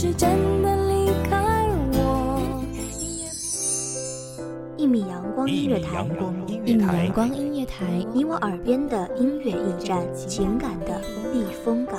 是真的离开我。一米阳光音乐台，一米阳，光音乐台，你我耳边的音乐驿站，情感的避风港。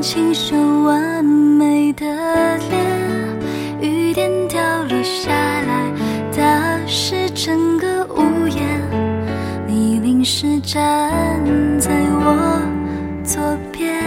一张清秀完美的脸？雨点掉落下来，打湿整个屋檐。你淋湿站在我左边，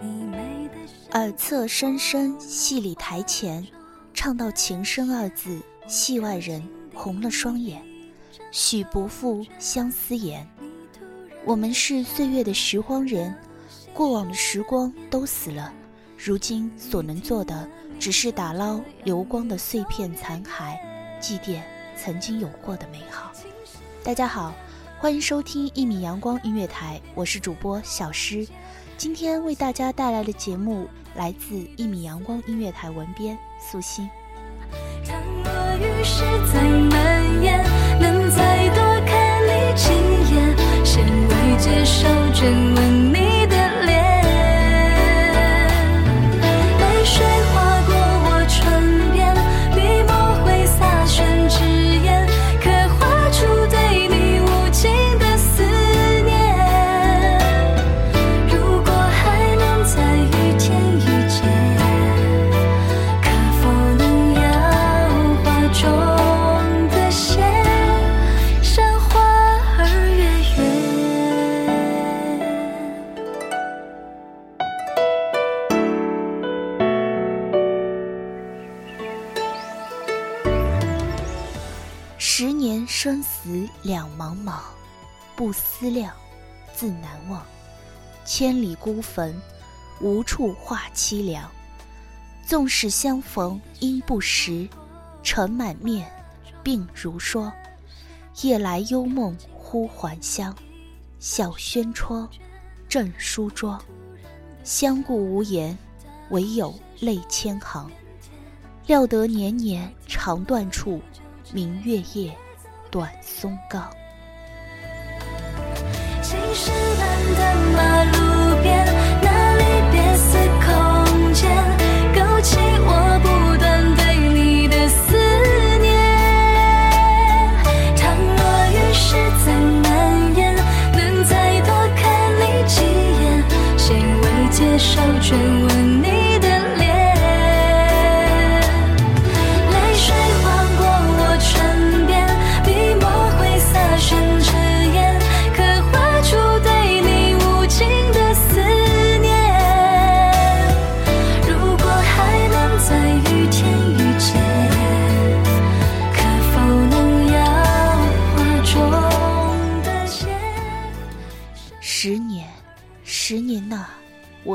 你美的耳侧深深，戏里台前，唱到情深二字，戏外人红了双眼。许不负相思言，我们是岁月的拾荒人，过往的时光都死了，如今所能做的，只是打捞流光的碎片残骸，祭奠曾经有过的美好。大家好，欢迎收听一米阳光音乐台，我是主播小诗。今天为大家带来的节目来自一米阳光音乐台文编素心。倘若雨势再蔓延，受眷两茫茫，不思量，自难忘。千里孤坟，无处话凄凉。纵使相逢应不识，尘满面，鬓如霜。夜来幽梦忽还乡，小轩窗，正梳妆。相顾无言，唯有泪千行。料得年年肠断处，明月夜，短松冈。青石板的马路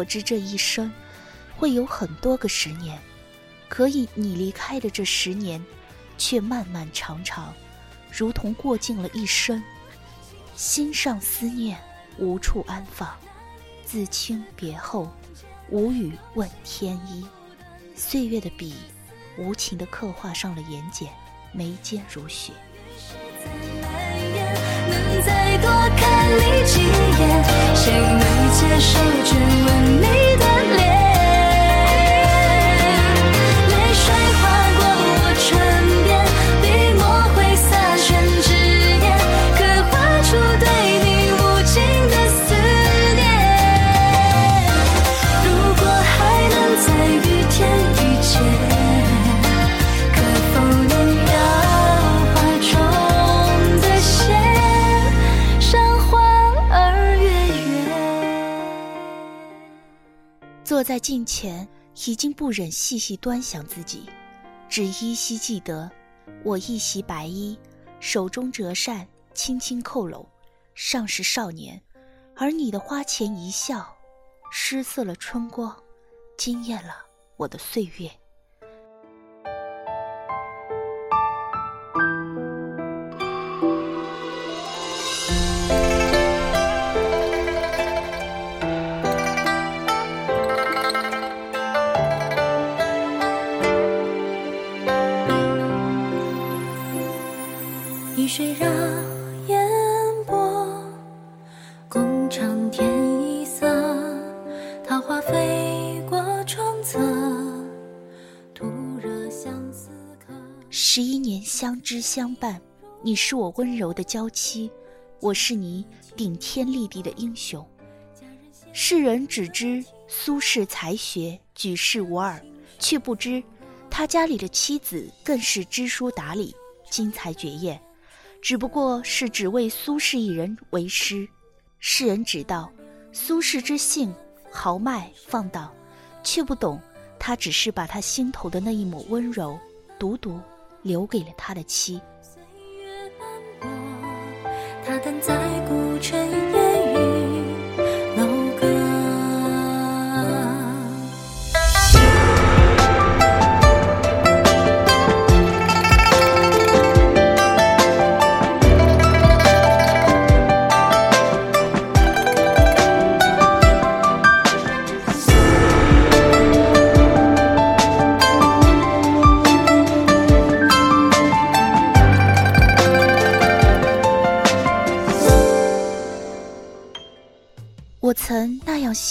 我知这一生会有很多个十年，可以你离开的这十年，却漫漫长长，如同过尽了一生。心上思念无处安放，自清别后，无语问天意。岁月的笔，无情地刻画上了眼睑，眉间如雪。能再多看你几眼，谁能接受眷吻你的坐在镜前，已经不忍细细端详自己，只依稀记得我一袭白衣，手中折扇轻轻扣拢，尚是少年；而你的花前一笑，失色了春光，惊艳了我的岁月。飞过窗侧，十一年相知相伴，你是我温柔的娇妻，我是你顶天立地的英雄。世人只知苏轼才学举世无二，却不知他家里的妻子更是知书达理、精才绝艳。只不过是只为苏轼一人为师。世人只道苏轼之性豪迈放荡，却不懂他只是把他心头的那一抹温柔，独独留给了他的妻。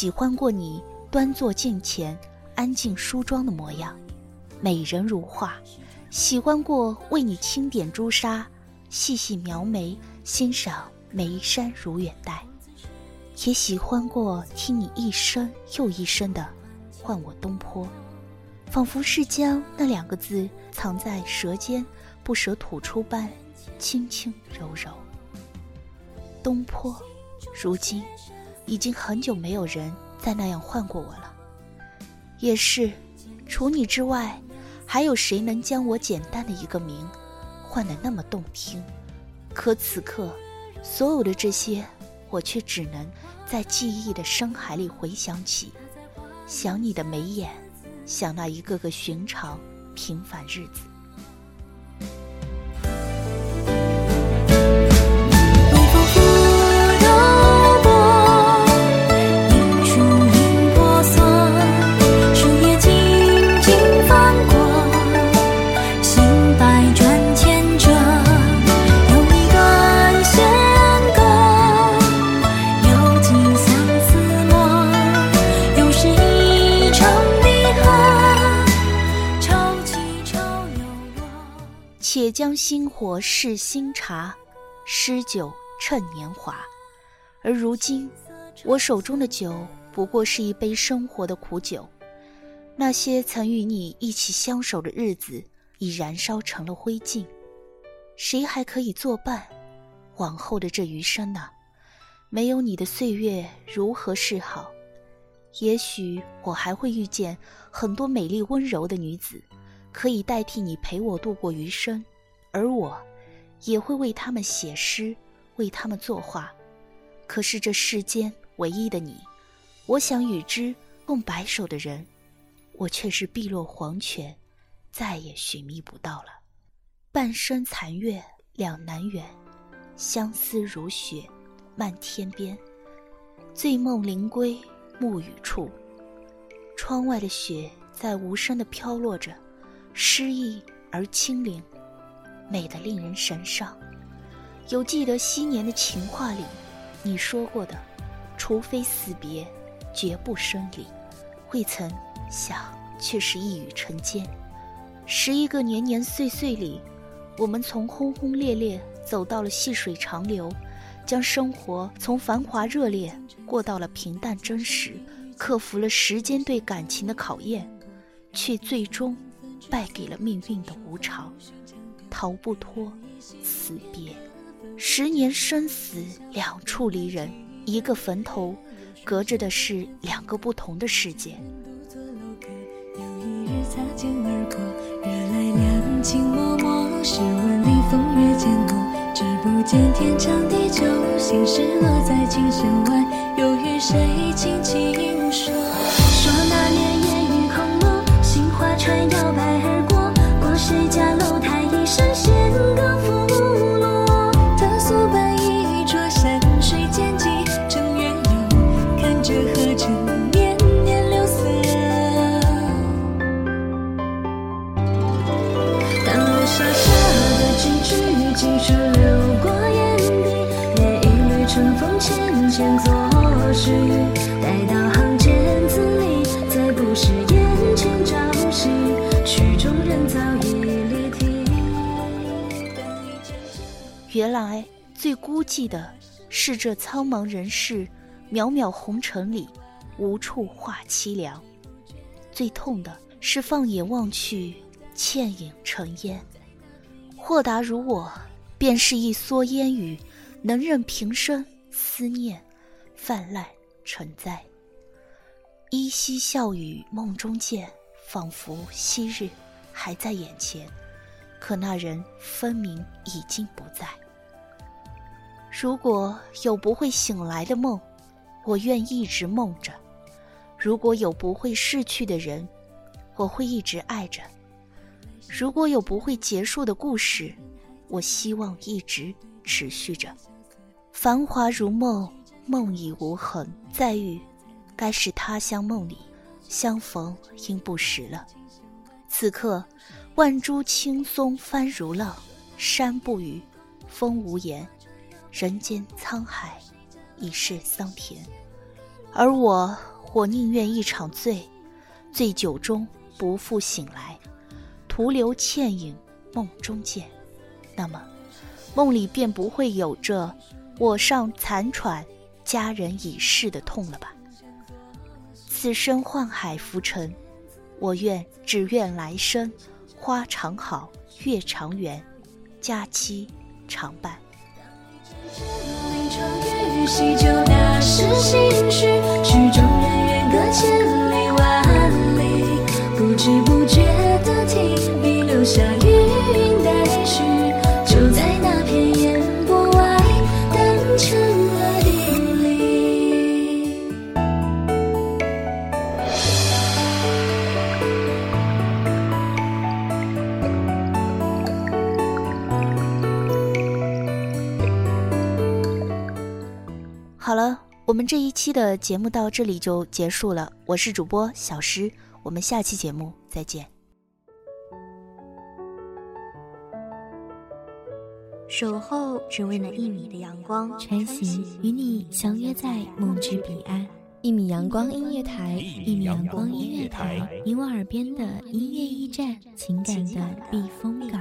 喜欢过你，端坐镜前，安静梳妆的模样，美人如画；喜欢过为你轻点朱砂，细细描眉，欣赏眉山如远黛；也喜欢过听你一声又一声的唤我东坡，仿佛是将那两个字藏在舌尖，不舍吐出般，轻轻柔柔。东坡，如今。已经很久没有人再那样唤过我了。也是，除你之外，还有谁能将我简单的一个名，唤得那么动听？可此刻，所有的这些，我却只能在记忆的深海里回想起，想你的眉眼，想那一个个寻常平凡日子。火试新茶，诗酒趁年华。而如今，我手中的酒不过是一杯生活的苦酒。那些曾与你一起相守的日子，已燃烧成了灰烬。谁还可以作伴？往后的这余生呢？没有你的岁月如何是好？也许我还会遇见很多美丽温柔的女子，可以代替你陪我度过余生，而我，也会为他们写诗，为他们作画。可是这世间唯一的你，我想与之共白首的人，我却是碧落黄泉，再也寻觅不到了。半生残月，两难远，相思如雪，漫天边。醉梦临归，暮雨处。窗外的雪在无声的飘落着，诗意而清灵，美得令人神伤。有记得昔年的情话里，你说过的，除非死别，绝不生离。未曾想，却是一语成间。十一个年年岁岁里，我们从轰轰烈烈走到了细水长流，将生活从繁华热烈过到了平淡真实，克服了时间对感情的考验，却最终败给了命运的无常，逃不脱死别。十年生死两处离人，一个坟头，隔着的是两个不同的世界。擦肩而过，热来两情脉脉，试问里风月渐浓，只不见天长地久，心事落在琴弦外，又与谁轻轻说？说那年烟雨空蒙，杏花船摇摆原来最孤寂的是这苍茫人世，渺渺红尘里，无处话凄凉；最痛的是放眼望去，倩影成烟。豁达如我，便是一蓑烟雨，能任平生思念泛滥成灾。依稀笑语梦中见，仿佛昔日还在眼前。可那人分明已经不在。如果有不会醒来的梦，我愿一直梦着；如果有不会逝去的人，我会一直爱着；如果有不会结束的故事，我希望一直持续着。繁华如梦，梦已无痕，再遇，该是他乡梦里，相逢应不识了。此刻。万株青松翻如浪，山不语，风无言，人间沧海已是桑田。而我，我宁愿一场醉，醉酒中不复醒来，徒留倩影梦中见。那么，梦里便不会有着我尚残喘，佳人已逝的痛了吧？此生宦海浮沉，我愿只愿来生。花常好，月常圆，佳期常伴。喜酒大是心绪，曲中人远隔千里万里，不知不我们这一期的节目到这里就结束了。我是主播小诗，我们下期节目再见。守候只为那一米的阳光，穿行与你相约在梦之彼岸。一米阳光音乐台，一米阳光音乐台，你我耳边的音乐驿站，情感的避风港。